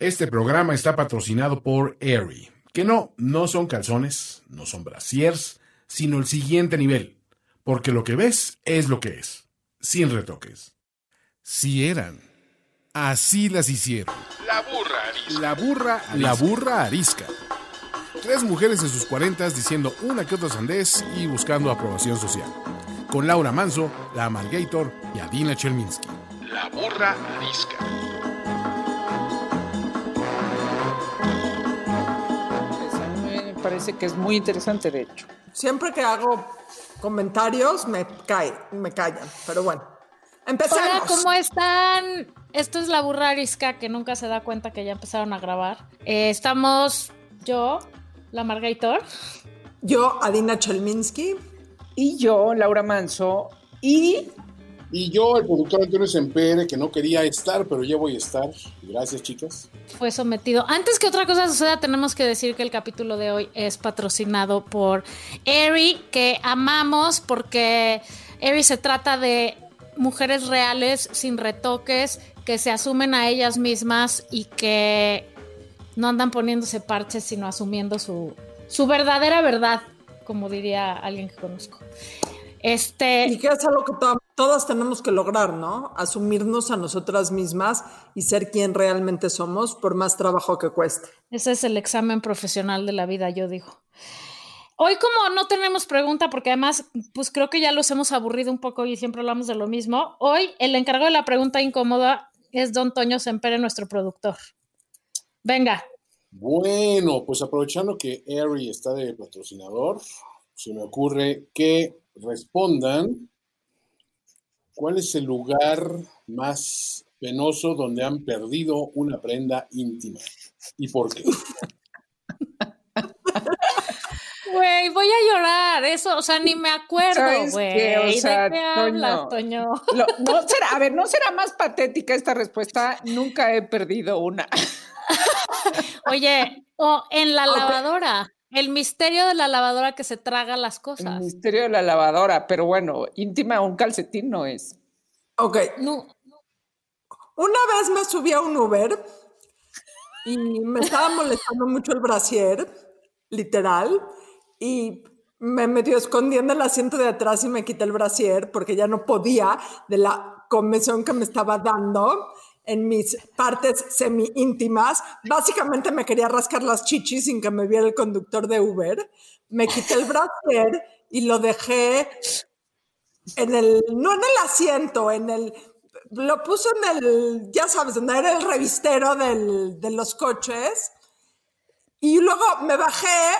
Este programa está patrocinado por Aerie, que no, no son calzones, no son brasiers, sino el siguiente nivel, porque lo que ves es lo que es, sin retoques. Si eran, así las hicieron. La burra arisca. La burra, la burra arisca. Tres mujeres en sus cuarentas diciendo una que otra sandez y buscando aprobación social. Con Laura Manso, la Amalgator y Adina Chelminsky. La burra arisca. Parece que es muy interesante, de hecho. Siempre que hago comentarios me cae, me callan, pero bueno. Empecemos. Hola, ¿cómo están? Esto es la burra arisca que nunca se da cuenta que ya empezaron a grabar. Eh, estamos yo, la Margator. Yo, Adina Chelminsky. Y yo, Laura Manso, y Y yo, el productor Antonio Sempere, que no quería estar, pero ya voy a estar. Gracias, chicas. Fue sometido. Antes que otra cosa suceda, tenemos que decir que el capítulo de hoy es patrocinado por Eri, que amamos porque Eri se trata de mujeres reales, sin retoques, que se asumen a ellas mismas y que no andan poniéndose parches, sino asumiendo su, su verdadera verdad, como diría alguien que conozco. Este, Y que es algo que to- todas tenemos que lograr, ¿no? Asumirnos a nosotras mismas y ser quien realmente somos, por más trabajo que cueste. Ese es el examen profesional de la vida, yo digo. Hoy como no tenemos pregunta, porque además, pues creo que ya los hemos aburrido un poco y siempre hablamos de lo mismo, hoy el encargado de la pregunta incómoda es don Toño Sempere, nuestro productor. Venga, Bueno, pues aprovechando que Ari está de patrocinador, se me ocurre que respondan cuál es el lugar más penoso donde han perdido una prenda íntima y por qué. güey, voy a llorar, eso, o sea, ni me acuerdo, ¿Sabes güey. qué? O sea, ¿De qué hablas, Toño. Toño? Lo- no será, a ver, no será más patética esta respuesta. Nunca he perdido una. Oye, o en la lavadora, el misterio de la lavadora que se traga las El cosas. misterio de la lavadora, pero bueno, íntima un calcetín no es. Ok, No, una vez me subí a un Uber y me estaba molestando mucho el brasier, literal, y me medio escondí en el asiento de atrás y me quité el brasier porque ya no podía de la comezón que me estaba dando en mis partes semi íntimas. Básicamente me quería rascar las chichis sin que me viera el conductor de Uber. Me quité el brasier y lo dejé en el, no en el asiento, en el, lo puso en el, ya sabes, donde era el revistero del- de los coches. Y luego me bajé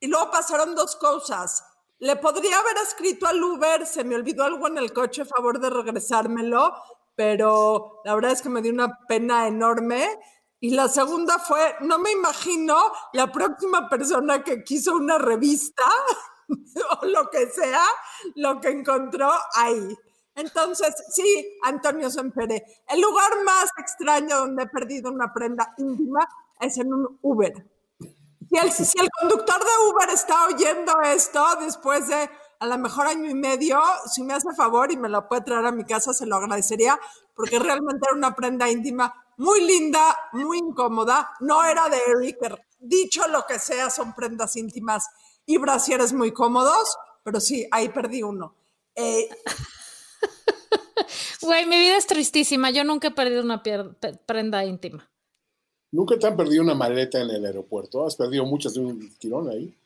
y luego pasaron dos cosas. Le podría haber escrito al Uber, se me olvidó algo en el coche, favor de regresármelo, pero la verdad es que me dio una pena enorme. Y la segunda fue, no me imagino la próxima persona que quiso una revista o lo que sea, lo que encontró ahí. Entonces, sí, Antonio Sempere, el lugar más extraño donde he perdido una prenda íntima es en un Uber. Si el, si el conductor de Uber está oyendo esto después de a lo mejor año y medio, si me hace favor y me lo puede traer a mi casa, se lo agradecería, porque realmente era una prenda íntima muy linda, muy incómoda. No era de Eric, dicho lo que sea, son prendas íntimas y brasieres muy cómodos, pero sí, ahí perdí uno. Eh, Güey, mi vida es tristísima. Yo nunca he perdido una prenda íntima. ¿Nunca te han perdido una maleta en el aeropuerto? ¿Has perdido muchas de un tirón ahí?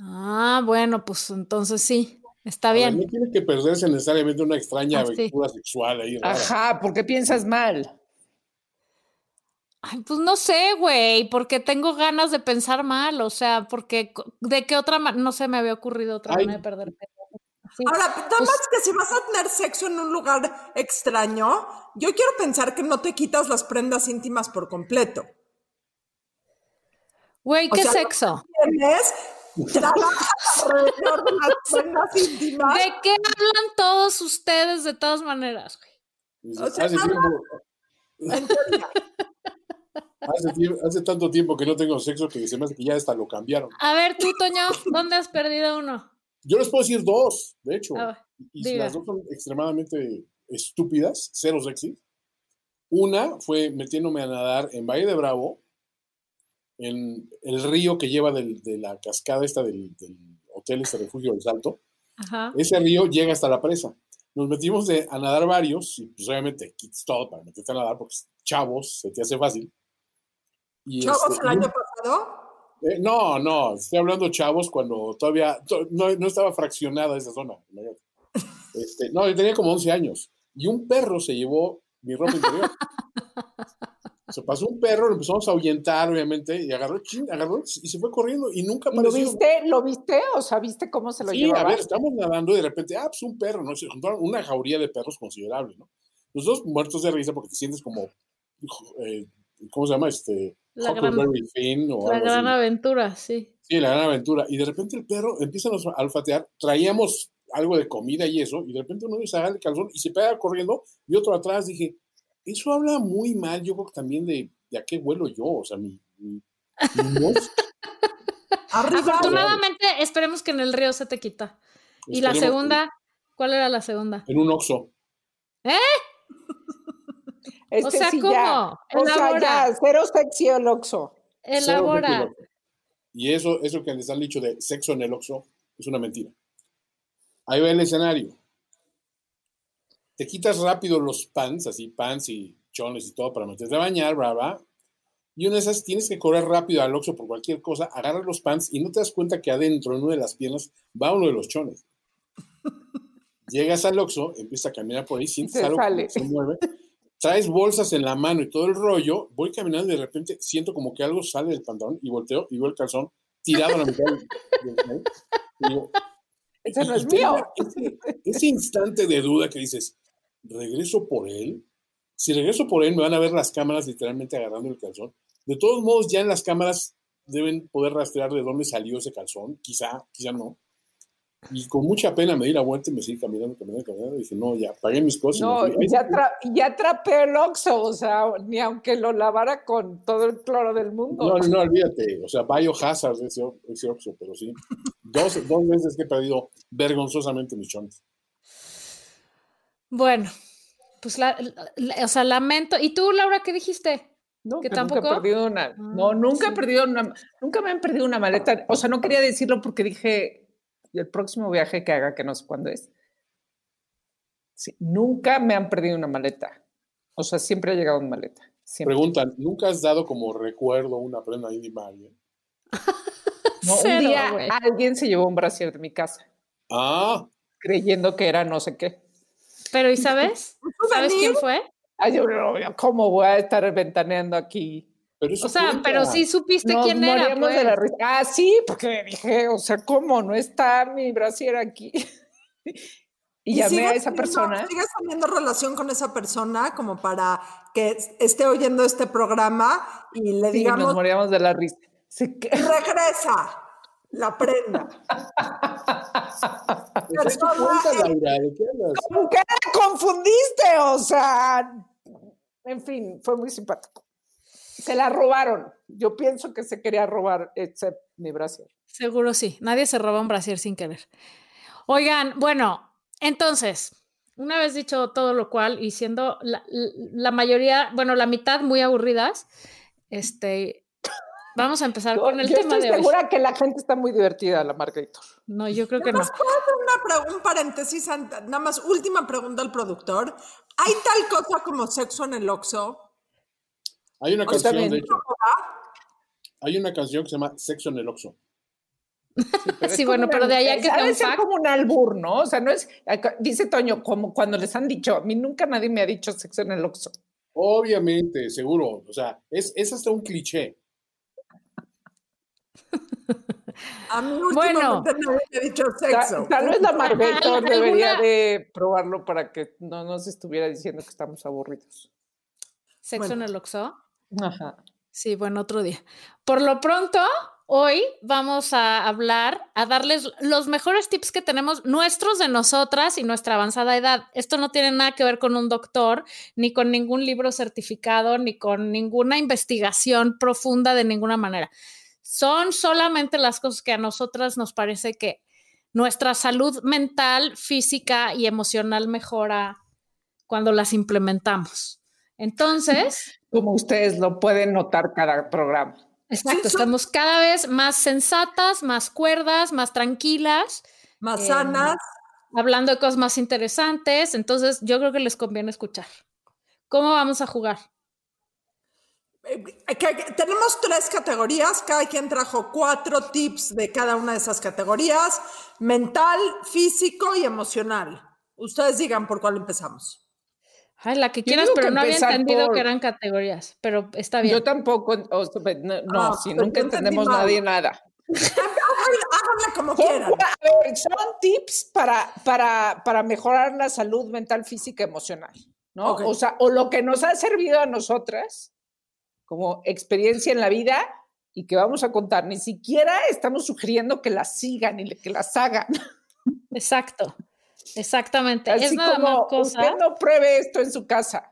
Ah, bueno, pues entonces sí, está ver, bien. no tiene que perderse necesariamente una extraña Ah, sí. aventura sexual ahí. rara. Ajá, ¿por qué piensas mal? Ay, pues no sé, güey, porque tengo ganas de pensar mal, o sea, porque de qué otra manera, no se me había ocurrido otra Ay. manera de perder. Sí. Ahora, nada más que si vas a tener sexo en un lugar extraño, yo quiero pensar que no te quitas las prendas íntimas por completo. Güey, o qué sea, sexo. Tienes, de las prendas íntimas. ¿De qué hablan todos ustedes de todas maneras, güey? Dices, O sea, hace, tiempo, tanto tiempo que no tengo sexo que se me hace que ya hasta lo cambiaron. A ver, tú, Toño, ¿dónde has perdido uno? Yo les puedo decir dos, de hecho. A ver, y diga. las dos son extremadamente estúpidas, cero sexy. Una fue metiéndome a nadar en Valle de Bravo, en el río que lleva del- de la cascada esta del, del hotel, este refugio del Salto. Ajá. Ese río llega hasta la presa. Nos metimos de- a nadar varios y pues obviamente quitas todo para meterte a nadar porque chavos, se te hace fácil. Y, Chavos, este, el año pasado. eh, no, no, estoy hablando chavos cuando todavía to- no, no estaba fraccionada esa zona. Este, no, yo tenía como 11 años y un perro se llevó mi ropa interior. Se pasó un perro, lo empezamos a ahuyentar, obviamente, y agarró, chin, agarró y se fue corriendo y nunca ¿Y ¿Lo apareció. viste? ¿Lo viste? O sea, ¿viste cómo se lo Sí, llevaba? a ver, estamos nadando y de repente, ah, pues un perro, ¿no? Se juntaron una jauría de perros considerable, ¿no? Los dos muertos de risa porque te sientes como, eh, ¿cómo se llama? Este, La gran, Finn o la gran así. aventura, sí. Sí, la gran aventura. Y de repente el perro empieza a olfatear, traíamos algo de comida y eso, y de repente uno se agarra el calzón y se pega corriendo y otro atrás. Dije, eso habla muy mal, yo creo que también de, de a qué vuelo yo, o sea, mi, mi, mi. Afortunadamente, esperemos que en el río se te quita. Y la segunda, ¿cuál era la segunda? En un oxo. Es o que sea, sí, ¿cómo? ya. O sea, ya, cero sexy el. Cero elabora. sexo en el Oxxo. Y eso, eso que les han dicho de sexo en el oxo es una mentira. Ahí va el escenario. Te quitas rápido los pants, así pants y chones y todo para meterte a bañar, bla, bla. Y una de esas tienes que correr rápido al oxo por cualquier cosa, agarras los pants y no te das cuenta que adentro, en una de las piernas, va uno de los chones. Llegas al oxo, empiezas a caminar por ahí, sientes Se algo que se mueve, traes bolsas en la mano y todo el rollo, voy caminando y de repente siento como que algo sale del pantalón y volteo y veo el calzón tirado a la mitad del, del- no y es mío. ese instante de duda que dices, ¿regreso por él? Si regreso por él, me van a ver las cámaras literalmente agarrando el calzón. De todos modos, ya en las cámaras deben poder rastrear de dónde salió ese calzón. Quizá, quizá no. Y con mucha pena me di la vuelta y me seguí caminando, caminando, caminando. Y dije, no, ya, pagué mis cosas. No, ya, tra- ya el Oxxo, o sea, ni aunque lo lavara con todo el cloro del mundo. No, no, no, olvídate. O sea, biohazard ese, ese Oxxo, pero sí. Dos, dos veces que he perdido vergonzosamente mis chones. Bueno, pues la, la- o sea, lamento. ¿Y tú, Laura, qué dijiste? No, ¿Que que nunca tampoco? he perdido una. No, Ah, nunca sí. he perdido una. Nunca me han perdido una maleta. O sea, no quería decirlo porque dije el próximo viaje que haga, que no sé cuándo es. Sí, nunca me han perdido una maleta. O sea, siempre ha llegado en maleta. Siempre. Preguntan, ¿nunca has dado como recuerdo una prenda íntima a alguien? No, un día alguien se llevó un brasier de mi casa, Ah, creyendo que era no sé qué. Pero, ¿y sabes? ¿Sabes quién fue? Ay, yo, no, ¿cómo voy a estar ventaneando aquí? pero O sea, cuenta. pero sí supiste Nos quién era. moríamos de la pues. Ah, sí, porque dije, o sea, ¿cómo? No está mi brasier aquí. y llamé a esa teniendo- persona. ¿Sigues teniendo relación con esa persona como para que es- esté oyendo este programa y le Sí, digamos, nos moríamos de la risa. Se que- regresa la prenda? Es que cuenta, Laura, ¿de qué hablas? ¿Con qué la confundiste? O sea, en fin, fue muy simpático. Se la robaron. Yo pienso que se quería robar excepto mi brasier. Seguro sí. Nadie se roba un brasier sin querer. Oigan, bueno, entonces, una vez dicho todo lo cual y siendo la, la mayoría, bueno, la mitad muy aburridas, este, vamos a empezar Yo, con el yo tema estoy de hoy. segura que la gente está muy divertida, la Margarita. No, yo creo que no. Nada más puedo hacer una un paréntesis, nada más última pregunta al productor. ¿Hay tal cosa como sexo en el Oxxo? Hay una canción, de hecho. Hay una canción que se llama Sexo en el Oxxo. Sí, bueno, pero de ahí a que sea un ser como un albur, ¿no? O sea, no es, dice Toño, como cuando les han dicho, a mí nunca nadie me ha dicho sexo en el Oxxo. Obviamente, seguro. O sea, es, es hasta un cliché. A mí Bueno. últimamente nadie me ha dicho sexo. Tal, vez la Margarita ¿Alguna- debería de probarlo para que no nos estuviera diciendo que estamos aburridos. ¿Sexo Bueno. en el Oxxo? Ajá. Sí, bueno, otro día. Por lo pronto, hoy vamos a hablar, a darles los mejores tips que tenemos nuestros de nosotras y nuestra avanzada edad. Esto no tiene nada que ver con un doctor, ni con ningún libro certificado, ni con ninguna investigación profunda de ninguna manera. Son solamente las cosas que a nosotras nos parece que nuestra salud mental, física y emocional mejora cuando las implementamos. Entonces, Como ustedes lo pueden notar cada programa. exacto, estamos cada vez más sensatas, más cuerdas, más tranquilas, Más Em, sanas. hablando de cosas más interesantes. Entonces, yo creo que les conviene escuchar. ¿Cómo vamos a jugar? Eh, que- tenemos tres categorías, cada quien trajo cuatro tips de cada una de esas categorías, mental, físico y emocional. Ustedes digan por cuál empezamos. Ay, la que Yo quieras, pero que no había entendido por- que eran categorías, pero está bien. Yo tampoco, o sea, no, no, Ah, si nunca entendemos mal. nadie nada. Háganle como quieran. a ver, son tips para, para, para mejorar la salud mental, física, emocional, ¿no? Ok. O sea, o lo que nos ha servido a nosotras como experiencia en la vida y que vamos a contar. Ni siquiera estamos sugiriendo que las sigan y que las hagan. Exacto, exactamente. es nada más como cosa. usted no pruebe esto en su casa.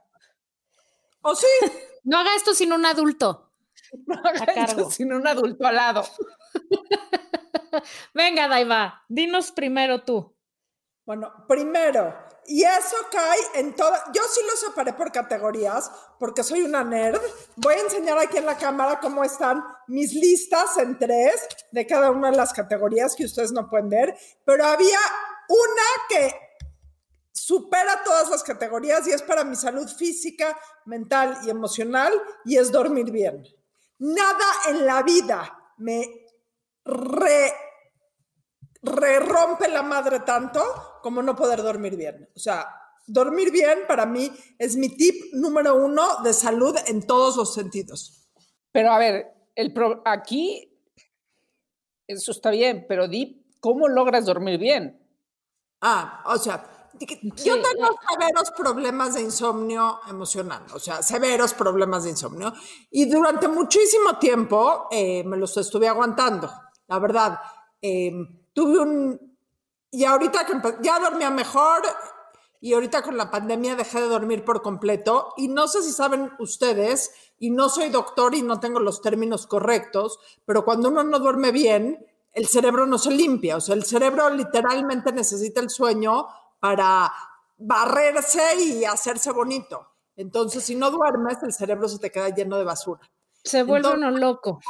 O sí, No haga esto sin un adulto. No haga esto cargo. sin un adulto al lado. Venga, Daiva, dinos primero tú. Bueno, primero, y eso cae en toda. Yo sí lo separé por categorías, porque soy una nerd. Voy a enseñar aquí en la cámara cómo están mis listas en tres de cada una de las categorías que ustedes no pueden ver, pero había una que supera todas las categorías y es para mi salud física, mental y emocional, y es dormir bien. Nada en la vida me re re rompe la madre tanto como no poder dormir bien. O sea, dormir bien para mí es mi tip número uno de salud en todos los sentidos. Pero a ver, el pro- aquí eso está bien, pero di cómo logras dormir bien. Ah, o sea, yo tengo severos problemas de insomnio emocional, o sea, severos problemas de insomnio. Y durante muchísimo tiempo eh, me los estuve aguantando, la verdad. Eh, tuve un... Y ahorita que ya dormía mejor y ahorita con la pandemia dejé de dormir por completo. Y no sé si saben ustedes, y no soy doctor y no tengo los términos correctos, pero cuando uno no duerme bien, el cerebro no se limpia. O sea, el cerebro literalmente necesita el sueño para barrerse y hacerse bonito. Entonces, si no duermes, el cerebro se te queda lleno de basura. Se vuelve Entonces- uno loco.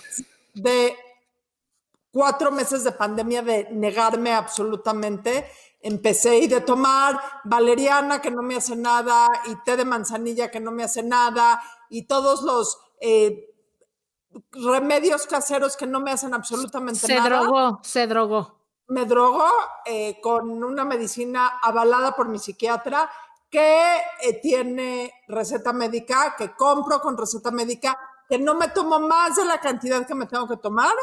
De cuatro meses de pandemia de negarme absolutamente, empecé y de tomar valeriana que no me hace nada y té de manzanilla que no me hace nada y todos los eh, remedios caseros que no me hacen absolutamente Se nada drogó, se drogó. me drogó eh, con una medicina avalada por mi psiquiatra que eh, tiene receta médica, que compro con receta médica, que no me tomo más de la cantidad que me tengo que tomar,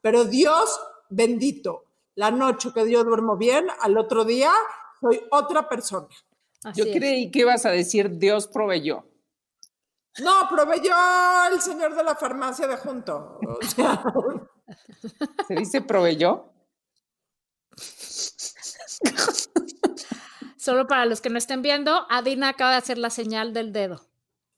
pero Dios bendito, la noche que yo duermo bien, al otro día soy otra persona. Así Yo es. creí que ibas a decir Dios proveyó. No, proveyó el señor de la farmacia de junto. O sea, ¿Se dice proveyó? Solo para los que no estén viendo, Adina acaba de hacer la señal del dedo.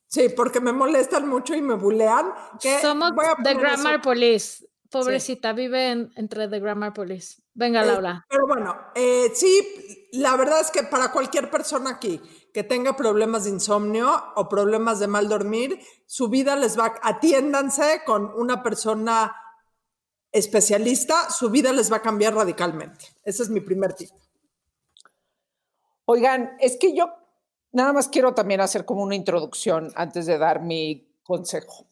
sí, porque me molestan mucho y me bulean. que Somos The Grammar eso. Police. Pobrecita, vive en- entre The Grammar Police. Venga, Eh, Laura. Pero bueno, eh, sí, la verdad es que para cualquier persona aquí que tenga problemas de insomnio o problemas de mal dormir, su vida les va, atiéndanse con una persona especialista, su vida les va a cambiar radicalmente. Ese es mi primer tip. Oigan, es que yo nada más quiero también hacer como una introducción antes de dar mi consejo.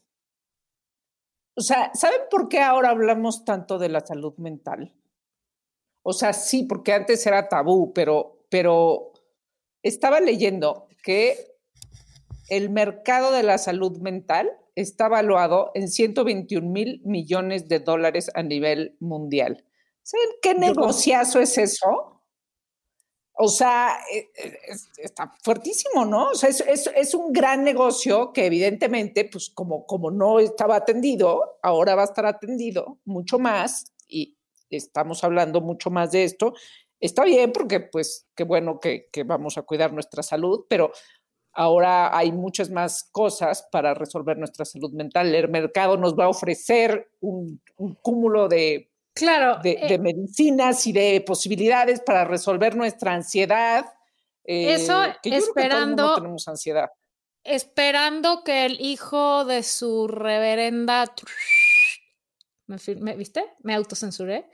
O sea, ¿saben por qué ahora hablamos tanto de la salud mental? O sea, sí, porque antes era tabú, pero, pero estaba leyendo que el mercado de la salud mental está evaluado en 121 mil millones de dólares a nivel mundial. ¿Saben qué negociazo es eso? O sea, eh, eh, es- está fuertísimo, ¿no? O sea, es, un gran negocio que evidentemente, pues como, como no estaba atendido, ahora va a estar atendido mucho más y estamos hablando mucho más de esto. Está bien porque, pues, qué bueno que, vamos a cuidar nuestra salud, pero ahora hay muchas más cosas para resolver nuestra salud mental. El mercado nos va a ofrecer un cúmulo de Claro, de, eh, de medicinas y de posibilidades para resolver nuestra ansiedad. eh, Eso que yo creo que todo el mundo esperando- tenemos ansiedad. esperando que el hijo de su reverenda... ¿Me, me viste? Me autocensuré.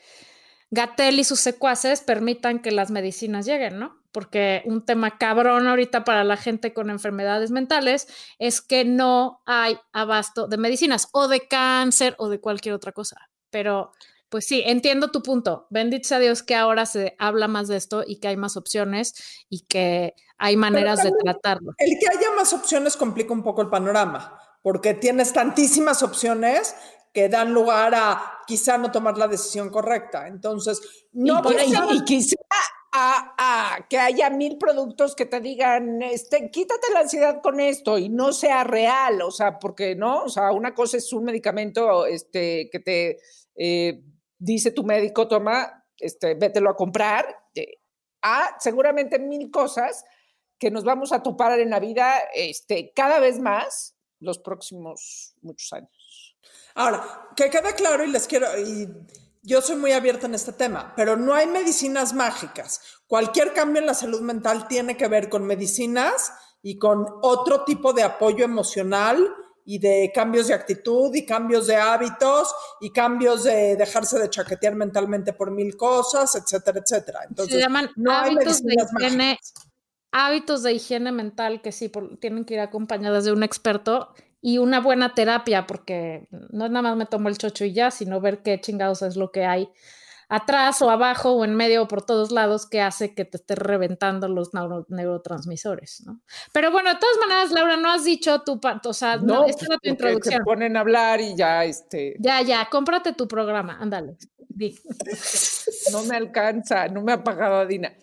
Gatel y sus secuaces permitan que las medicinas lleguen, ¿no? Porque un tema cabrón ahorita para la gente con enfermedades mentales es que no hay abasto de medicinas o de cáncer o de cualquier otra cosa. Pero pues sí, entiendo tu punto. Bendito sea Dios que ahora se habla más de esto y que hay más opciones y que hay maneras de tratarlo. El que haya más opciones complica un poco el panorama, porque tienes tantísimas opciones que dan lugar a quizá no tomar la decisión correcta. Entonces, no y, quizá a, que haya mil productos que te digan, este, quítate la ansiedad con esto y no sea real, o sea, porque no, o sea, una cosa es un medicamento este, que te eh, dice tu médico, toma, este, vételo a comprar, a seguramente mil cosas que nos vamos a topar en la vida este, cada vez más los próximos muchos años. Ahora, que quede claro y les quiero, y yo soy muy abierta en este tema, pero no hay medicinas mágicas. Cualquier cambio en la salud mental tiene que ver con medicinas y con otro tipo de apoyo emocional y de cambios de actitud y cambios de hábitos y cambios de dejarse de chaquetear mentalmente por mil cosas, etcétera, etcétera. Entonces, Se llaman no hábitos de higiene, hábitos de higiene mental que sí tienen que ir acompañadas de un experto y una buena terapia, porque no nada más me tomo el chocho y ya, sino ver qué chingados es lo que hay atrás o abajo o en medio o por todos lados que hace que te esté reventando los neurotransmisores, ¿no? Pero bueno, de todas maneras, Laura, no has dicho tu, o sea, no, esta es tu introducción. Se ponen a hablar y ya, este... Ya, ya, cómprate tu programa, ándale, No me alcanza, no me ha pagado Dina.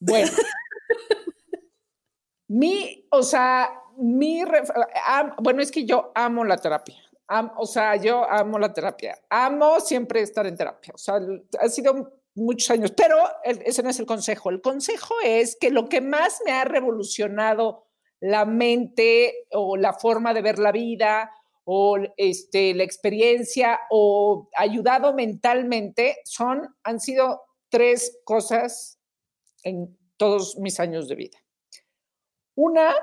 Bueno. mi, o sea, mi, bueno, es que yo amo la terapia. O sea, yo amo la terapia. Amo siempre estar en terapia. O sea, ha sido muchos años, pero ese no es el consejo. El consejo es que lo que más me ha revolucionado la mente o la forma de ver la vida o este, la experiencia o ayudado mentalmente son, han sido tres cosas en todos mis años de vida. Una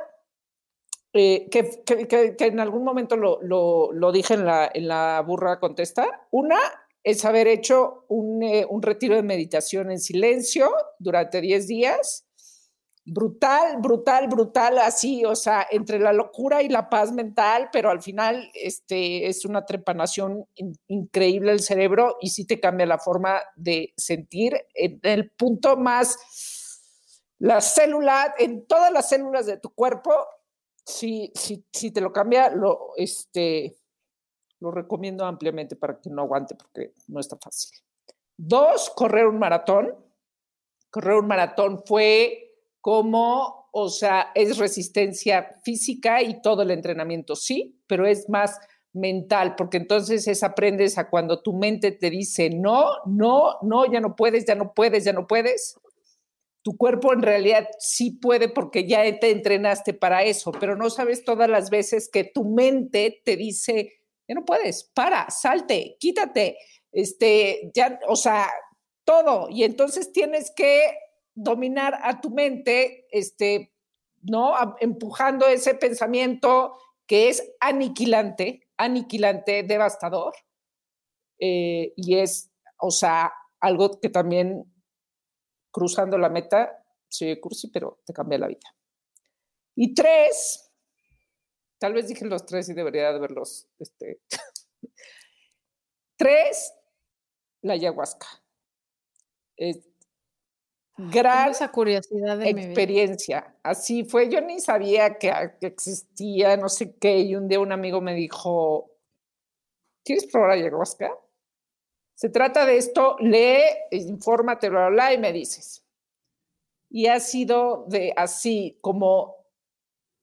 eh, que, en algún momento lo, dije en la, en la, burra contesta. Una es haber hecho un, eh, un retiro de meditación en silencio durante 10 días. Brutal, brutal, brutal, así, o sea, entre la locura y la paz mental, pero al final este, es una trepanación increíble el cerebro y sí te cambia la forma de sentir en el punto más, la célula, en todas las células de tu cuerpo si, si, si te lo cambia, lo, este, lo recomiendo ampliamente para que no aguante porque no está fácil. Dos, correr un maratón. Correr un maratón fue como, o sea, es resistencia física y todo el entrenamiento, sí, pero es más mental, porque entonces es aprendes a cuando tu mente te dice no, no, no, ya no puedes, ya no puedes, ya no puedes, tu cuerpo en realidad sí puede porque ya te entrenaste para eso, pero no sabes todas las veces que tu mente te dice, ya no puedes, para, salte, quítate, este, ya, o sea, todo. Y entonces tienes que dominar a tu mente, este, ¿no? Empujando ese pensamiento que es aniquilante, aniquilante, devastador. Eh, y es, o sea, algo que también cruzando la meta, se cursi, pero te cambia la vida. Y tres, tal vez dije los tres y debería de verlos. Este, tres, la ayahuasca. Es gran esa curiosidad de experiencia. Así fue, yo ni sabía que, que, existía, no sé qué, y un día un amigo me dijo, ¿quieres probar ayahuasca? Se trata de esto, lee, infórmate, bla, bla, y me dices. Y ha sido de así, como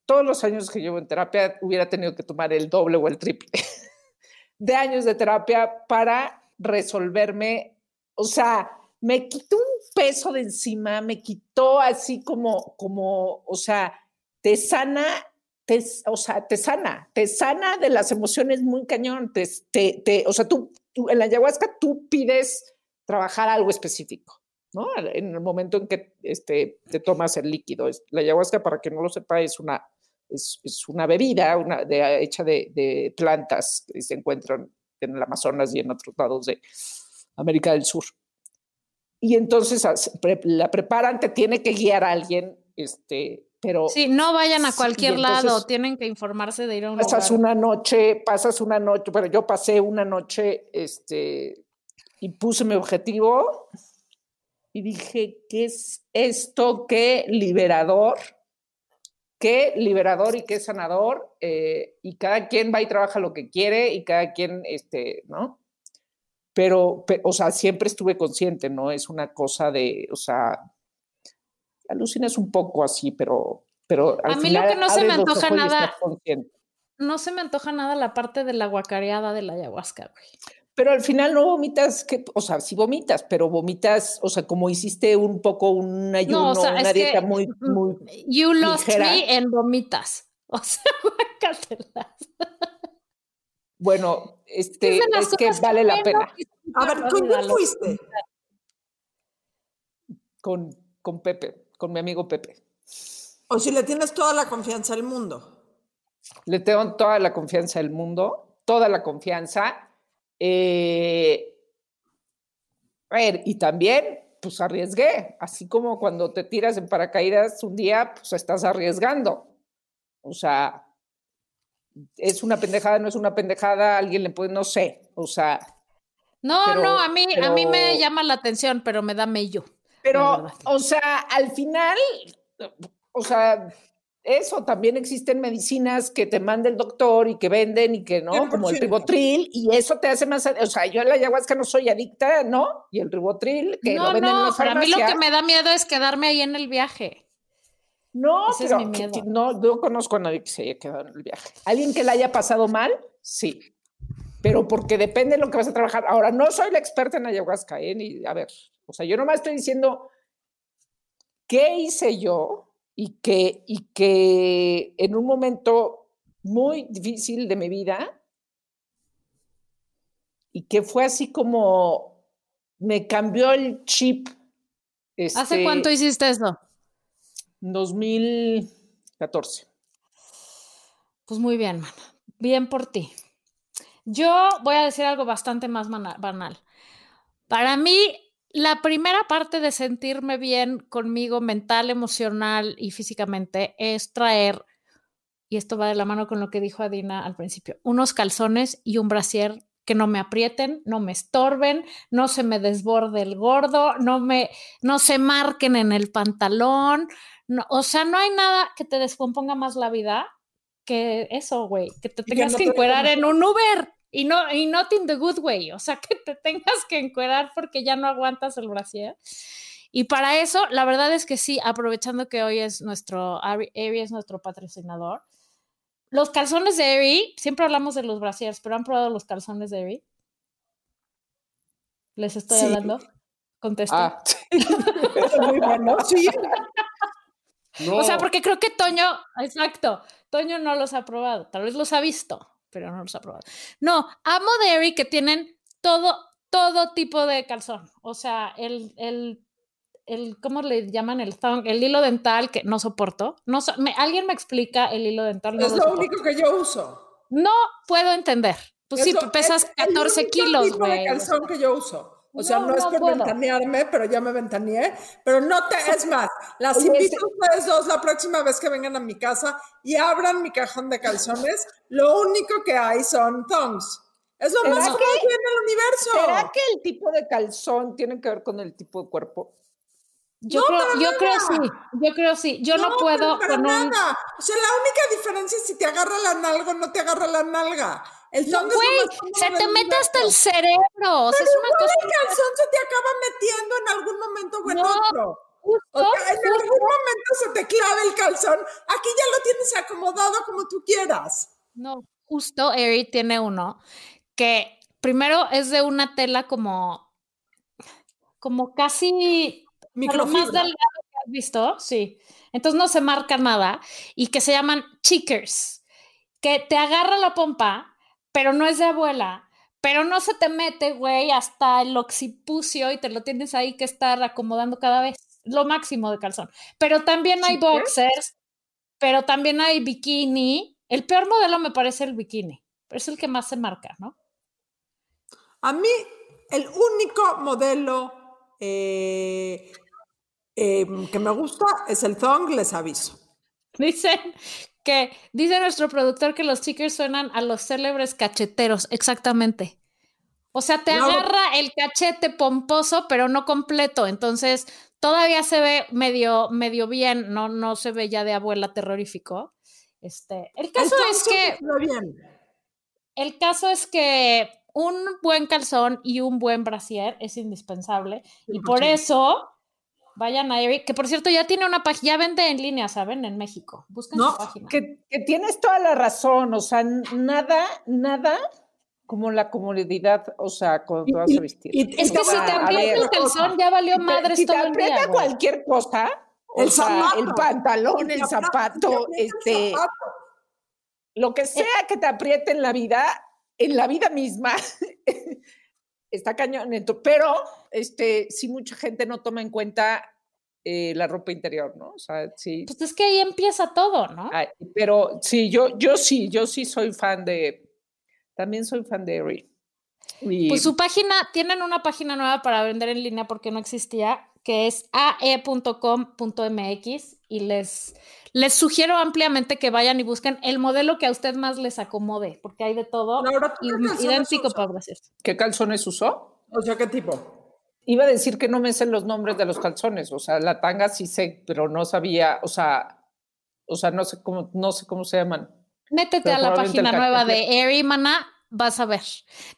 todos los años que llevo en terapia, hubiera tenido que tomar el doble o el triple de años de terapia para resolverme, o sea, me quitó un peso de encima, me quitó así como, como, o sea, te sana te, o sea, te sana, te sana de las emociones muy cañón. Te, te, o sea, tú, en la ayahuasca tú pides trabajar algo específico, ¿no? En el momento en que este, te tomas el líquido. La ayahuasca, para que no lo sepa, es una, es, es una bebida una hecha de, de plantas que se encuentran en el Amazonas y en otros lados de América del Sur. Y entonces la preparan, te tiene que guiar a alguien, este, pero Sí, no vayan a cualquier entonces- lado, tienen que informarse de ir a un pasas lugar. una noche, pasas una noche, bueno, yo pasé una noche, este, y puse mi objetivo y dije, ¿qué es esto? Qué liberador, qué liberador y qué sanador, eh, y cada quien va y trabaja lo que quiere y cada quien, este, ¿no? Pero, pe- o sea, siempre estuve consciente, ¿no? Es una cosa de, o sea, alucinas un poco así, pero, pero al A mí lo que no se me antoja nada-. No se me antoja nada la parte de la guacareada de la ayahuasca, güey. Pero al final no vomitas, que, o sea, sí vomitas, pero vomitas, o sea, como hiciste un poco un ayuno, o sea, una es dieta que, muy, muy... You lost ligera. me en vomitas. O sea, guácatelas. Bueno, este, Es que vale la pena A ver, ¿con quién fuiste? con, con Pepe, con mi amigo Pepe. O si le tienes toda la confianza del mundo. Le tengo toda la confianza del mundo, toda la confianza. Eh, a ver, y también, pues arriesgué, así como cuando te tiras en paracaídas un día, pues estás arriesgando. O sea, es una pendejada, no es una pendejada, alguien le puede, no sé, o sea, No, Pero- no, a mí, a mí me llama la atención, pero me da mello. Pero, o sea, al final, o sea, eso también existen medicinas que te manda el doctor y que venden y que no, como el 100%. ribotril, y eso te hace más, o sea, yo a la ayahuasca no soy adicta, ¿no? Y el ribotril, que no, lo venden en no, la pero a mí lo que me da miedo es quedarme ahí en el viaje. no, ese es mi miedo. no, no conozco a nadie que se haya quedado en el viaje. ¿Alguien que la haya pasado mal? Sí. Pero porque depende de lo que vas a trabajar. Ahora, no soy la experta en ayahuasca, ¿eh? Ni, a ver, o sea, yo nomás estoy diciendo qué hice yo y que, y que en un momento muy difícil de mi vida y que fue así como me cambió el chip. ¿Hace este, cuánto hiciste eso? 2014. Pues muy bien, mana. Bien por ti. Yo voy a decir algo bastante más banal. Para mí, la primera parte de sentirme bien conmigo mental, emocional y físicamente es traer, y esto va de la mano con lo que dijo Adina al principio, unos calzones y un brasier que no me aprieten, no me estorben, no se me desborde el gordo, no me no se marquen en el pantalón, no, o sea, no hay nada que te descomponga más la vida que eso, güey, que te tengas no que encuerar en un Uber y no y not in the good way, o sea, que te tengas que encuerar porque ya no aguantas el brasier. Y para eso, la verdad es que sí, aprovechando que hoy es nuestro Ari es nuestro patrocinador. Los calzones de Ari, siempre hablamos de los brasiers, pero han probado los calzones de Ari. Les estoy Sí. hablando. Contesto. Ah, Muy bueno. Sí, No, O sea, porque creo que Toño, exacto, Toño no los ha probado, tal vez los ha visto, pero no los ha probado. No, amo Eric que tienen todo, todo tipo de calzón. O sea, el, el, el ¿cómo le llaman? El thong, el hilo dental que no soporto. No, so- me- ¿Alguien me explica el hilo dental? No es lo lo único que yo uso. No puedo entender. Pues Es sí, lo- pesas es el 14 único kilos, tipo de güey. calzón que yo uso. O sea, No, no, es por puedo. ventanearme, pero ya me ventaneé. Pero no te, es más, las Oye, invito a ustedes dos la próxima vez que vengan a mi casa y abran mi cajón de calzones. Lo único que hay son thongs. Es lo ¿Será más que hay en el universo. ¿Será que el tipo de calzón tiene que ver con el tipo de cuerpo? Yo No, creo, yo creo sí, yo creo sí. Yo no, pero puedo para con un nada. O sea, la única diferencia es si te agarra la nalga o no te agarra la nalga. El No, güey, se te mete hasta el cerebro. O sea, Pero es una igual cosa. el calzón se te acaba metiendo en algún momento o en No, otro. Justo, O sea, en justo. algún momento se te clava el calzón. Aquí ya lo tienes acomodado como tú quieras. No, justo Eri tiene uno que primero es de una tela como, como casi a lo más Microfibra. delgado que has visto, sí. Entonces no se marca nada y que se llaman chickers, que te agarra la pompa, pero no es de abuela, pero no se te mete, güey, hasta el occipucio y te lo tienes ahí que estar acomodando cada vez, lo máximo de calzón. Pero también hay ¿Chickers? boxers pero también hay bikini. El peor modelo me parece el bikini, pero es el que más se marca, ¿no? A mí, el único modelo eh, eh, que me gusta es el thong, les aviso. Dicen que, dice nuestro productor que los stickers suenan a los célebres cacheteros, exactamente. O sea, te No. agarra el cachete pomposo, pero no completo. Entonces, todavía se ve medio, medio bien, no, no se ve ya de abuela terrorífico. Este, el caso es que, bien. el caso es que un buen calzón y un buen brasier es indispensable. Y por 100%. eso, vayan a Eric, que por cierto ya tiene una página, ya vende en línea, ¿saben? En México. Busquen No, su página. Que, que tienes toda la razón, o sea, nada, nada como la comodidad, o sea, cuando te vas a vestir. y- Es y que te si te a- a aprieta ver, el calzón, ya valió Si te- madres si te todo el día. aprieta güey. cualquier cosa, o El sea, zapato. el pantalón, el te te zapato, el este, zapato. lo que sea que te apriete en la vida, en la vida misma, está cañón. Pero, este, sí mucha gente no toma en cuenta eh, la ropa interior, ¿no? O sea, sí. Pues es que ahí empieza todo, ¿no? Ay, pero sí, yo, yo sí, yo sí soy fan de, también soy fan de Eri. Y- Pues su página, tienen una página nueva para vender en línea porque no existía, que es ae.com.mx y les, les sugiero ampliamente que vayan y busquen el modelo que a usted más les acomode, porque hay de todo Laura, ¿tú y- qué calzones idéntico para. ¿Qué calzones usó? O sea, ¿qué tipo? Iba a decir que no me sé los nombres de los calzones, o sea, la tanga sí sé, pero no sabía, o sea, o sea, no sé cómo, no sé cómo se llaman. Métete Pero a la página nueva de. Airy Mana, vas a ver.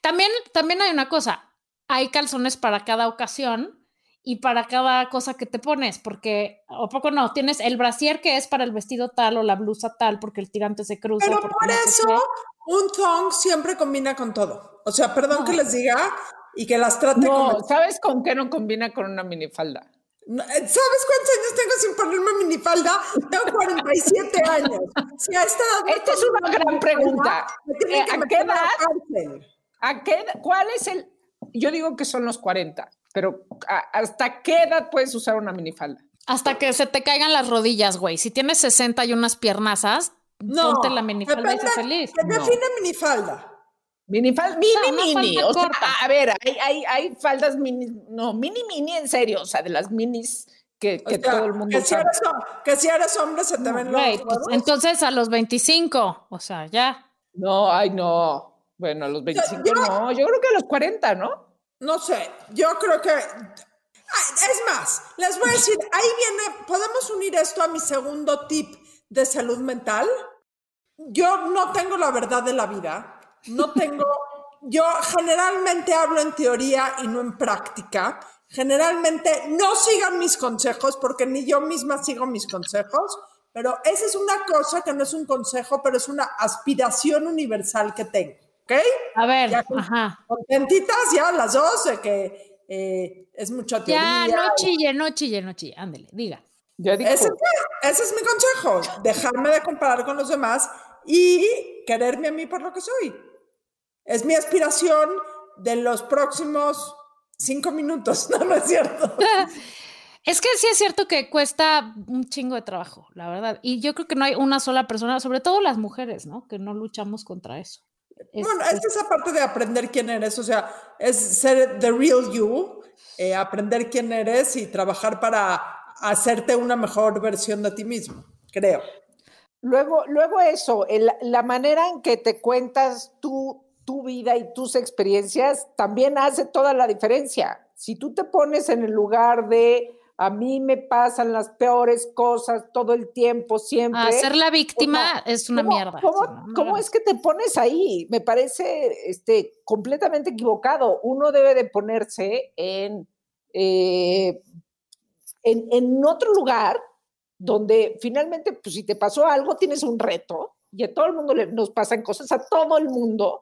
También, también hay una cosa, hay calzones para cada ocasión y para cada cosa que te pones, porque, o poco no, tienes el brasier que es para el vestido tal o la blusa tal, porque el tirante se cruza. Pero por no eso un thong siempre combina con todo. O sea, perdón que les diga y que las trate No, como... ¿sabes con qué no combina con una minifalda? No, eh, ¿Sabes cuántos años tengo sin ponerme minifalda? Tengo 47 años. Si a esta edad es una gran pregunta. me tienen Eh, que ¿a qué edad? ¿A qué, ed- ¿Cuál es el...? Yo digo que son los 40, pero ¿a- ¿hasta qué edad puedes usar una minifalda? Hasta que se te caigan las rodillas, güey. Si tienes 60 y unas piernazas, No, ponte la minifalda y sé depende- feliz. ¿Qué No. define minifalda? Minifalda, mini, sea, una mini. O sea, a ver, hay, hay, hay faldas mini, no, mini, mini, en serio, o sea, de las minis que, O que sea, todo el mundo que si, usa. eres, que si eres hombre se te ven los Güey, pues, entonces a los 25, o sea, ya. No, ay, no. Bueno, a los 25 yo- no, yo creo que a los 40, ¿no? No sé, yo creo que... Es más, les voy a decir, ahí viene, podemos unir esto a mi segundo tip de salud mental. Yo no tengo la verdad de la vida, no tengo, yo generalmente hablo en teoría y no en práctica. Generalmente no sigan mis consejos porque ni yo misma sigo mis consejos, pero esa es una cosa que no es un consejo, pero es una aspiración universal que tengo, ¿ok? A ver, Ya ajá. contentitas ya las dos de que eh, es mucha teoría. Ya, no chille, no chille, no chille. Ándele, diga. Ya dijo. ese, ese es mi consejo, dejarme de comparar con los demás y quererme a mí por lo que soy. Es mi aspiración de los próximos cinco minutos, no, no es cierto. Es que sí es cierto que cuesta un chingo de trabajo, la verdad. Y yo creo que no hay una sola persona, sobre todo las mujeres, ¿no? Que no luchamos contra eso. Es- bueno, es esa parte de aprender quién eres, o sea, es ser the real you, eh, aprender quién eres y trabajar para hacerte una mejor versión de ti mismo, creo. Luego, luego eso, el- la manera en que te cuentas tú, tu vida y tus experiencias también hace toda la diferencia. Si tú te pones en el lugar de a mí me pasan las peores cosas todo el tiempo, siempre. a ser la víctima o sea, es una ¿cómo- mierda. ¿Cómo, sí, ¿no? No cómo hagas- es que te pones ahí? Me parece este, completamente equivocado. Uno debe de ponerse en, eh, en, en otro lugar donde finalmente, pues si te pasó algo, tienes un reto y a todo el mundo le, nos pasan cosas, a todo el mundo,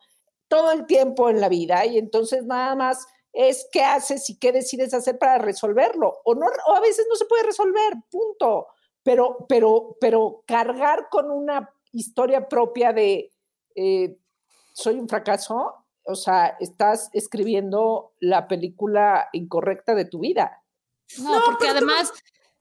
todo el tiempo en la vida y entonces nada más es qué haces y qué decides hacer para resolverlo o no o a veces no se puede resolver, punto. Pero pero pero cargar con una historia propia de eh, soy un fracaso, o sea, estás escribiendo la película incorrecta de tu vida. No, No, porque tú- además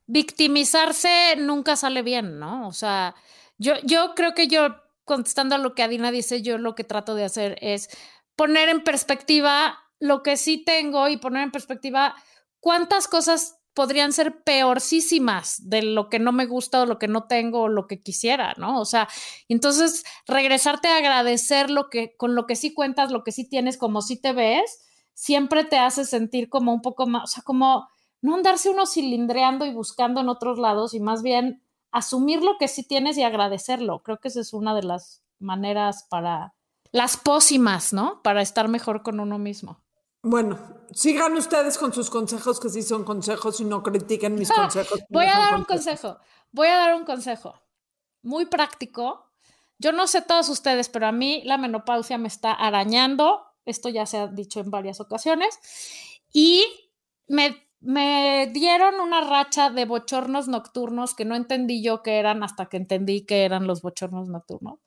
victimizarse nunca sale bien, ¿no? O sea, yo, yo creo que yo, contestando a lo que Adina dice, yo lo que trato de hacer es poner en perspectiva lo que sí tengo y poner en perspectiva cuántas cosas podrían ser peorcísimas de lo que no me gusta o lo que no tengo o lo que quisiera, ¿no? O sea, entonces regresarte a agradecer lo que con lo que sí cuentas, lo que sí tienes, como sí te ves, siempre te hace sentir como un poco más, o sea, como no andarse uno cilindreando y buscando en otros lados y más bien asumir lo que sí tienes y agradecerlo. Creo que esa es una de las maneras para las pócimas, ¿no? Para estar mejor con uno mismo. Bueno, sigan ustedes con sus consejos que sí son consejos y no critiquen mis consejos. Voy a dar un consejo. Voy a dar un consejo muy práctico. Yo no sé todos ustedes, pero a mí la menopausia me está arañando. Esto ya se ha dicho en varias ocasiones. Y me, me dieron una racha de bochornos nocturnos que no entendí yo qué eran hasta que entendí que eran los bochornos nocturnos.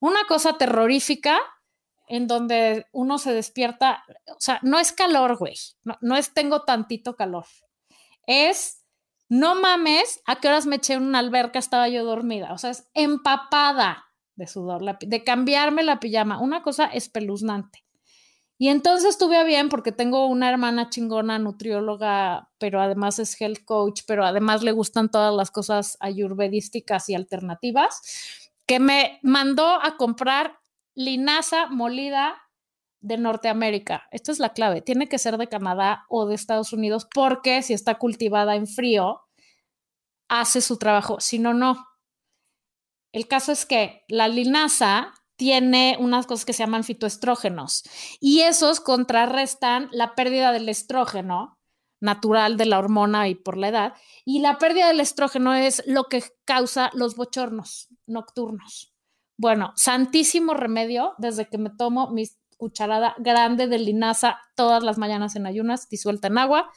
Una cosa terrorífica en donde uno se despierta, o sea, no es calor, güey, no, no es tengo tantito calor, es, no mames, a qué horas me eché en una alberca, estaba yo dormida, o sea, es empapada de sudor, de cambiarme la pijama, una cosa espeluznante. Y entonces estuve bien porque tengo una hermana chingona, nutrióloga, pero además es health coach, pero además le gustan todas las cosas ayurvedísticas y alternativas, que me mandó a comprar linaza molida de Norteamérica. Esta es la clave. Tiene que ser de Canadá o de Estados Unidos porque si está cultivada en frío, hace su trabajo. Si no, no. El caso es que la linaza tiene unas cosas que se llaman fitoestrógenos y esos contrarrestan la pérdida del estrógeno natural de la hormona y por la edad. Y la pérdida del estrógeno es lo que causa los bochornos nocturnos. Bueno, santísimo remedio desde que me tomo mi cucharada grande de linaza todas las mañanas en ayunas, disuelta en agua.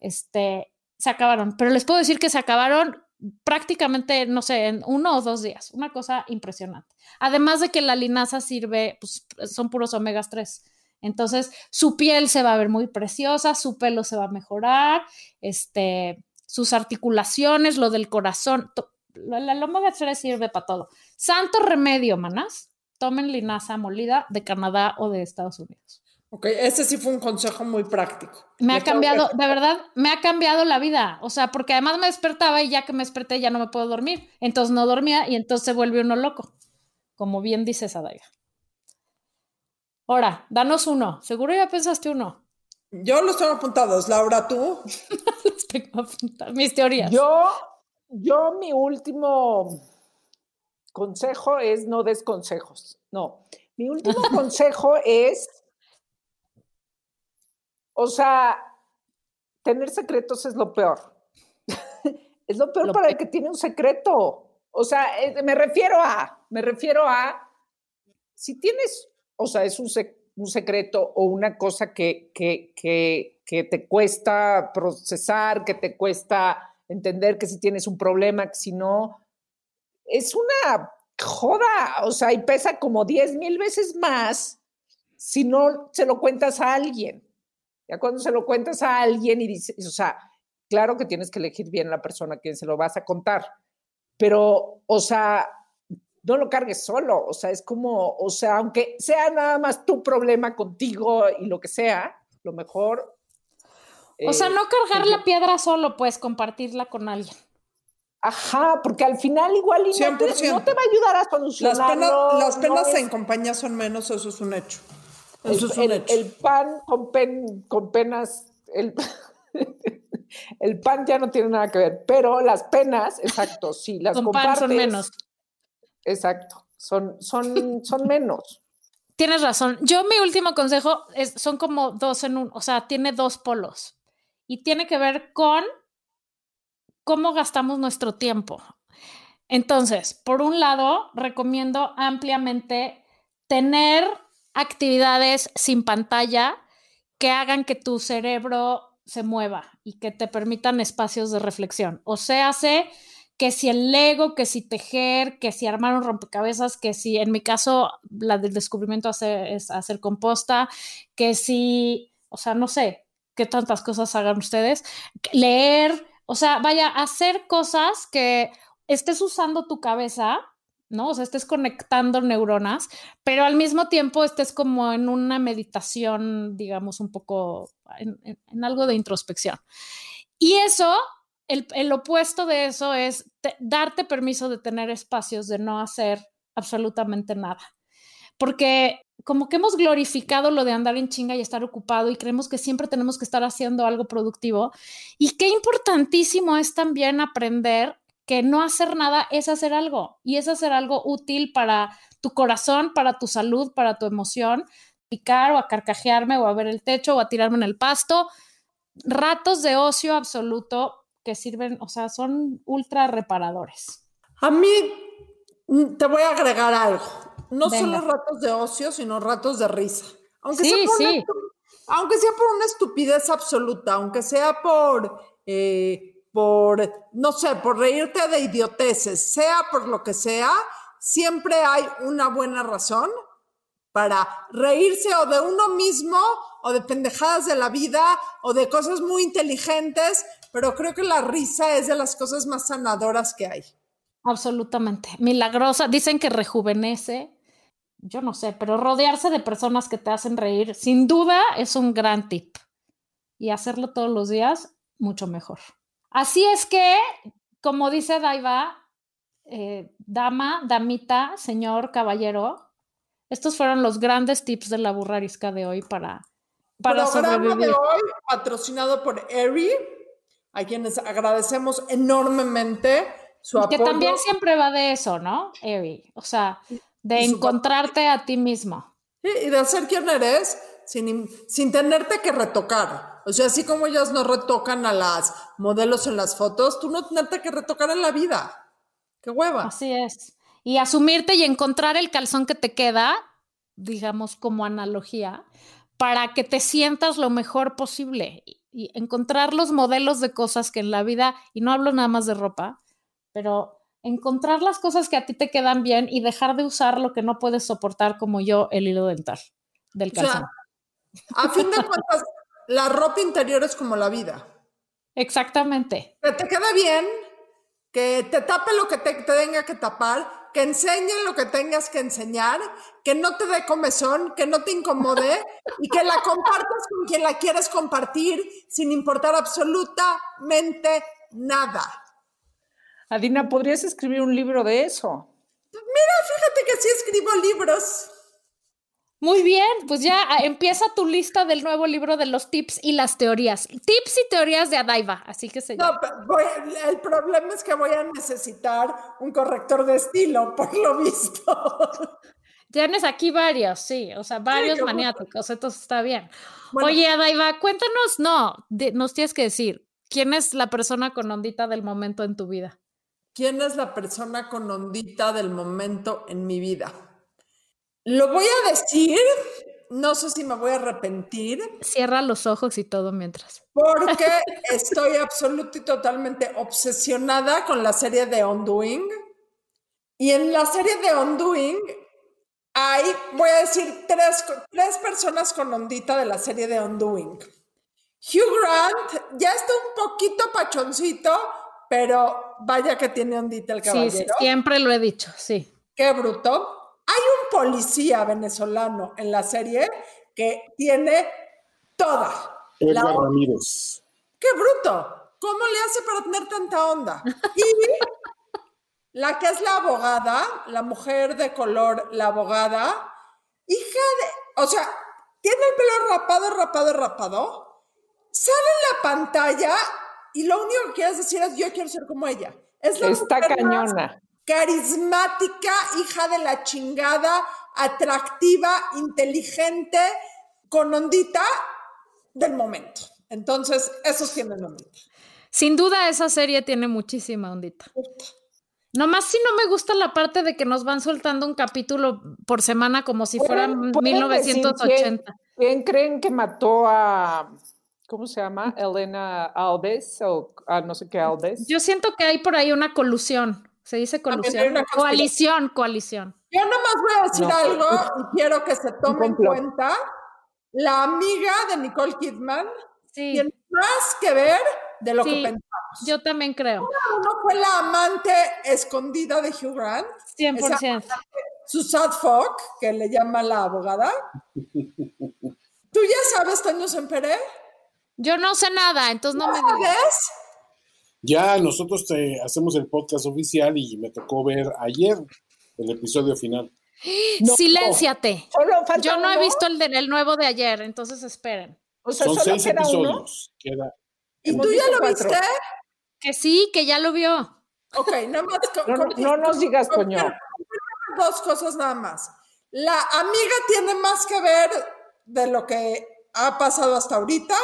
Este, se acabaron, pero les puedo decir que se acabaron prácticamente, no sé, en uno o dos días. Una cosa impresionante. Además de que la linaza sirve, pues son puros omegas 3. Entonces, su piel se va a ver muy preciosa, su pelo se va a mejorar, este, sus articulaciones, lo del corazón, la, omega 3 sirve para todo. Santo remedio, manas. Tomen linaza molida de Canadá o de Estados Unidos. Ok, ese sí fue un consejo muy práctico. Me ha cambiado, de verdad, me ha cambiado la vida. O sea, porque además me despertaba y ya que me desperté ya no me puedo dormir. Entonces no dormía y entonces se vuelve uno loco. Como bien dice Sadaiga. Ahora, danos uno. Seguro ya pensaste uno. Yo los tengo apuntados. Laura, ¿tú? los tengo apuntados. Mis teorías. Yo, yo mi último consejo es no des consejos. No, mi último consejo es, o sea, tener secretos es lo peor. es lo peor para el que tiene un secreto. O sea, eh, me refiero a, me refiero a, si tienes, o sea, es un, un secreto o una cosa que, que, que, que te cuesta procesar, que te cuesta entender que si tienes un problema, que si no, es una joda, o sea, y pesa como 10 mil veces más si no se lo cuentas a alguien. Ya cuando se lo cuentas a alguien y dices, o sea, claro que tienes que elegir bien la persona a quien se lo vas a contar, pero, o sea, no lo cargues solo, o sea, es como, o sea, aunque sea nada más tu problema contigo y lo que sea, lo mejor. O sea, no cargar la piedra solo, pues compartirla con alguien. Ajá, porque al final igual y no, te, no, te, va a ayudar a solucionarlo. Las penas, las penas en compañía son menos, eso es un hecho. Eso el, es un el, hecho. El pan con, pen, con penas, el, el, pan ya no tiene nada que ver, pero las penas, exacto, sí, las con compartes. Pan son menos. Exacto, son, son, son menos. Tienes razón. Yo mi último consejo es, son como dos en un, o sea, tiene dos polos y tiene que ver con cómo gastamos nuestro tiempo. Entonces, por un lado, recomiendo ampliamente tener actividades sin pantalla que hagan que tu cerebro se mueva y que te permitan espacios de reflexión. O sea, sé que si el Lego, que si tejer, que si armar un rompecabezas, que si en mi caso la del descubrimiento es hacer composta, que si, o sea, no sé qué tantas cosas hagan ustedes, leer, O sea, vaya, hacer cosas que estés usando tu cabeza, ¿no? O sea, estés conectando neuronas, pero al mismo tiempo estés como en una meditación, digamos, un poco en, algo de introspección. Y eso, el, opuesto de eso es te- darte permiso de tener espacios de no hacer absolutamente nada. Porque como que hemos glorificado lo de andar en chinga y estar ocupado y creemos que siempre tenemos que estar haciendo algo productivo. Y qué importantísimo es también aprender que no hacer nada es hacer algo y es hacer algo útil para tu corazón, para tu salud, para tu emoción, picar o a carcajearme o a ver el techo o a tirarme en el pasto. Ratos de ocio absoluto que sirven, o sea, son ultra reparadores. A mí mm, te voy a agregar algo. No Venga. solo ratos de ocio, sino ratos de risa. Aunque, Sí, sea, por una sí. estu- aunque sea por una estupidez absoluta, aunque sea por, eh, por, no sé, por reírte de idioteces, sea por lo que sea, siempre hay una buena razón para reírse o de uno mismo o de pendejadas de la vida o de cosas muy inteligentes, pero creo que la risa es de las cosas más sanadoras que hay. Absolutamente. Milagrosa. Dicen que rejuvenece. Yo no sé, pero rodearse de personas que te hacen reír, sin duda, es un gran tip. Y hacerlo todos los días, mucho mejor. Así es que, como dice Daiva, eh, dama, damita, señor, caballero, estos fueron los grandes tips de la burrarisca de hoy para, para programa de sobrevivir. hoy patrocinado por Eri, a quienes agradecemos enormemente su Que apoyo. también siempre va de eso, ¿no, Eri? O sea, de encontrarte a ti mismo. Y de ser quien eres sin, sin tenerte que retocar. O sea, así como ellas no retocan a las modelos en las fotos, tú no tenerte que retocar en la vida. ¡Qué hueva! Así es. Y asumirte y encontrar el calzón que te queda, digamos como analogía, para que te sientas lo mejor posible y encontrar los modelos de cosas que en la vida, y no hablo nada más de ropa, pero encontrar las cosas que a ti te quedan bien y dejar de usar lo que no puedes soportar como yo, el hilo dental del O sea, calzón. A fin de cuentas, la ropa interior es como la vida. Exactamente. Que te quede bien, que te tape lo que te, te tenga que tapar, que enseñe lo que tengas que enseñar, que no te dé comezón, que no te incomode y que la compartas con quien la quieres compartir sin importar absolutamente nada. Adina, podrías escribir un libro de eso. Fíjate que sí escribo libros. Muy bien, pues ya ah, empieza tu lista del nuevo libro de los tips y las teorías. Tips y teorías de Adaiva, así que se. No, pero voy- el problema es que voy a necesitar un corrector de estilo, por lo visto. Tienes aquí varios, sí, o sea, varios maniáticos, entonces está bien. Bueno. Oye, Adaiva, cuéntanos, no, de- nos tienes que decir, ¿quién es la persona con ondita del momento en tu vida? ¿Quién es la persona con ondita del momento en mi vida? Lo voy a decir, no sé si me voy a arrepentir, Cierra los ojos y todo mientras. porque estoy absoluta y totalmente obsesionada con la serie de Undoing. Y en la serie de Undoing hay, voy a decir, tres, tres personas con ondita de la serie de Undoing. Hugh Grant ya está un poquito pachoncito, pero vaya que tiene ondita el caballero. sí, siempre lo he dicho, sí. Qué bruto. Hay un policía venezolano en la serie que tiene toda. La Edgar onda. Ramírez. ¡Qué bruto! ¿Cómo le hace para tener tanta onda? Y la que es la abogada, la mujer de color, la abogada, hija de. O sea, tiene el pelo rapado, rapado, rapado. Sale en la pantalla y lo único que quieres decir es: Yo quiero ser como ella. Es la Está mujer más cañona. carismática, hija de la chingada, atractiva, inteligente, con ondita del momento. Entonces, esos tienen ondita. Sin duda esa serie tiene muchísima ondita. Nomás si no me gusta la parte de que nos van soltando un capítulo por semana como si fuera ¿Pueden- pueden decir 1980. ¿Quién creen que mató a, ¿cómo se llama? Elena Alves o a no sé qué Alves? Yo siento que hay por ahí una colusión. Se dice colusión. Coalición, coalición. Yo nomás voy a decir No. algo y quiero que se tome en cuenta. La amiga de Nicole Kidman Sí. tiene más que ver de lo Sí. que pensamos. Yo también creo. Uno fue la amante escondida de Hugh Grant, 100%. su sad fuck, que le llama la abogada. ¿Tú ya sabes, Toño Semperé? Yo no sé nada, entonces no me digas. Ya nosotros te hacemos el podcast oficial y me tocó ver ayer el episodio final. Silénciate. Solo falta Yo no he uno. visto el, de- el nuevo de ayer, entonces esperen. O sea, Son solo seis queda uno. episodios. Queda, ¿Y tú ya lo cuatro. viste? Que sí, que ya lo vio. Ok, nada más. No, no, no nos digas, confirma Dos cosas nada más. La amiga tiene más que ver de lo que ha pasado hasta ahorita.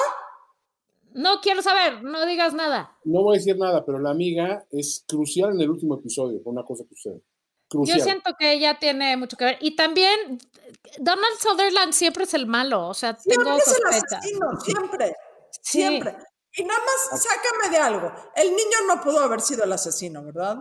No quiero saber, no digas nada. no voy a decir nada, pero la amiga es crucial en el último episodio, por una cosa que sucede. Crucial. Yo siento que ella tiene mucho que ver. Y también Donald Sutherland siempre es el malo, o sea, Siempre tengo es el asesino, siempre. Sí. Siempre. Y nada más, sácame de algo. El niño no pudo haber sido el asesino, ¿verdad?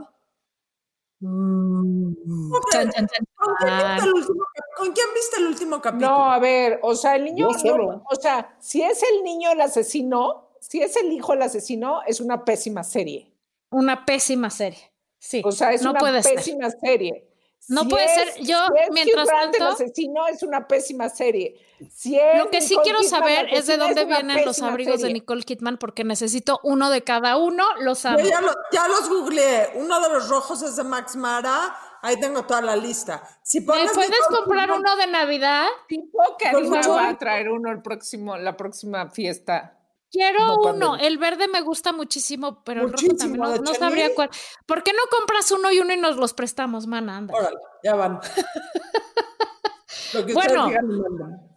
Chan, chan, chan, ¿Con quién, chan. viste el último, cap- con quién viste el último capítulo? No, a ver, o sea, el niño, no, o sea, si es el niño el asesino, si es el hijo el asesino, es una pésima serie. Una pésima serie. Sí, O sea, es no una puede ser. pésima serie. No puede ser. Yo, si es mientras tanto- el asesino es una pésima serie. Si es Lo que sí Nicole quiero Kidman saber es de dónde una vienen los abrigos de serie. Nicole Kidman, porque necesito uno de cada uno. Los amo. Yo ya, lo- ya los googleé. Uno de los rojos es de Max Mara. Ahí tengo toda la lista. Si ¿Me pones puedes Nicole comprar Kidman- uno de Navidad? Tipo que va a traer uno el próximo, la próxima fiesta. Quiero No, uno. pandemia. El verde me gusta muchísimo, pero el rojo también. No, ¿de no sabría cuál. ¿Por qué no compras uno y uno y nos los prestamos, mana? Anda. Órale, ya van. Lo que Bueno. digan.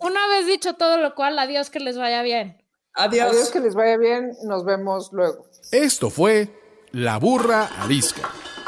Una vez dicho todo lo cual, adiós, que les vaya bien. Adiós. Adiós, que les vaya bien. Nos vemos luego. Esto fue La Burra Arisca.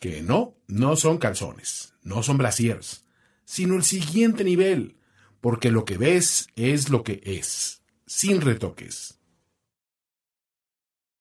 que no, no son calzones, no son brasiers, sino el siguiente nivel, porque lo que ves es lo que es, sin retoques.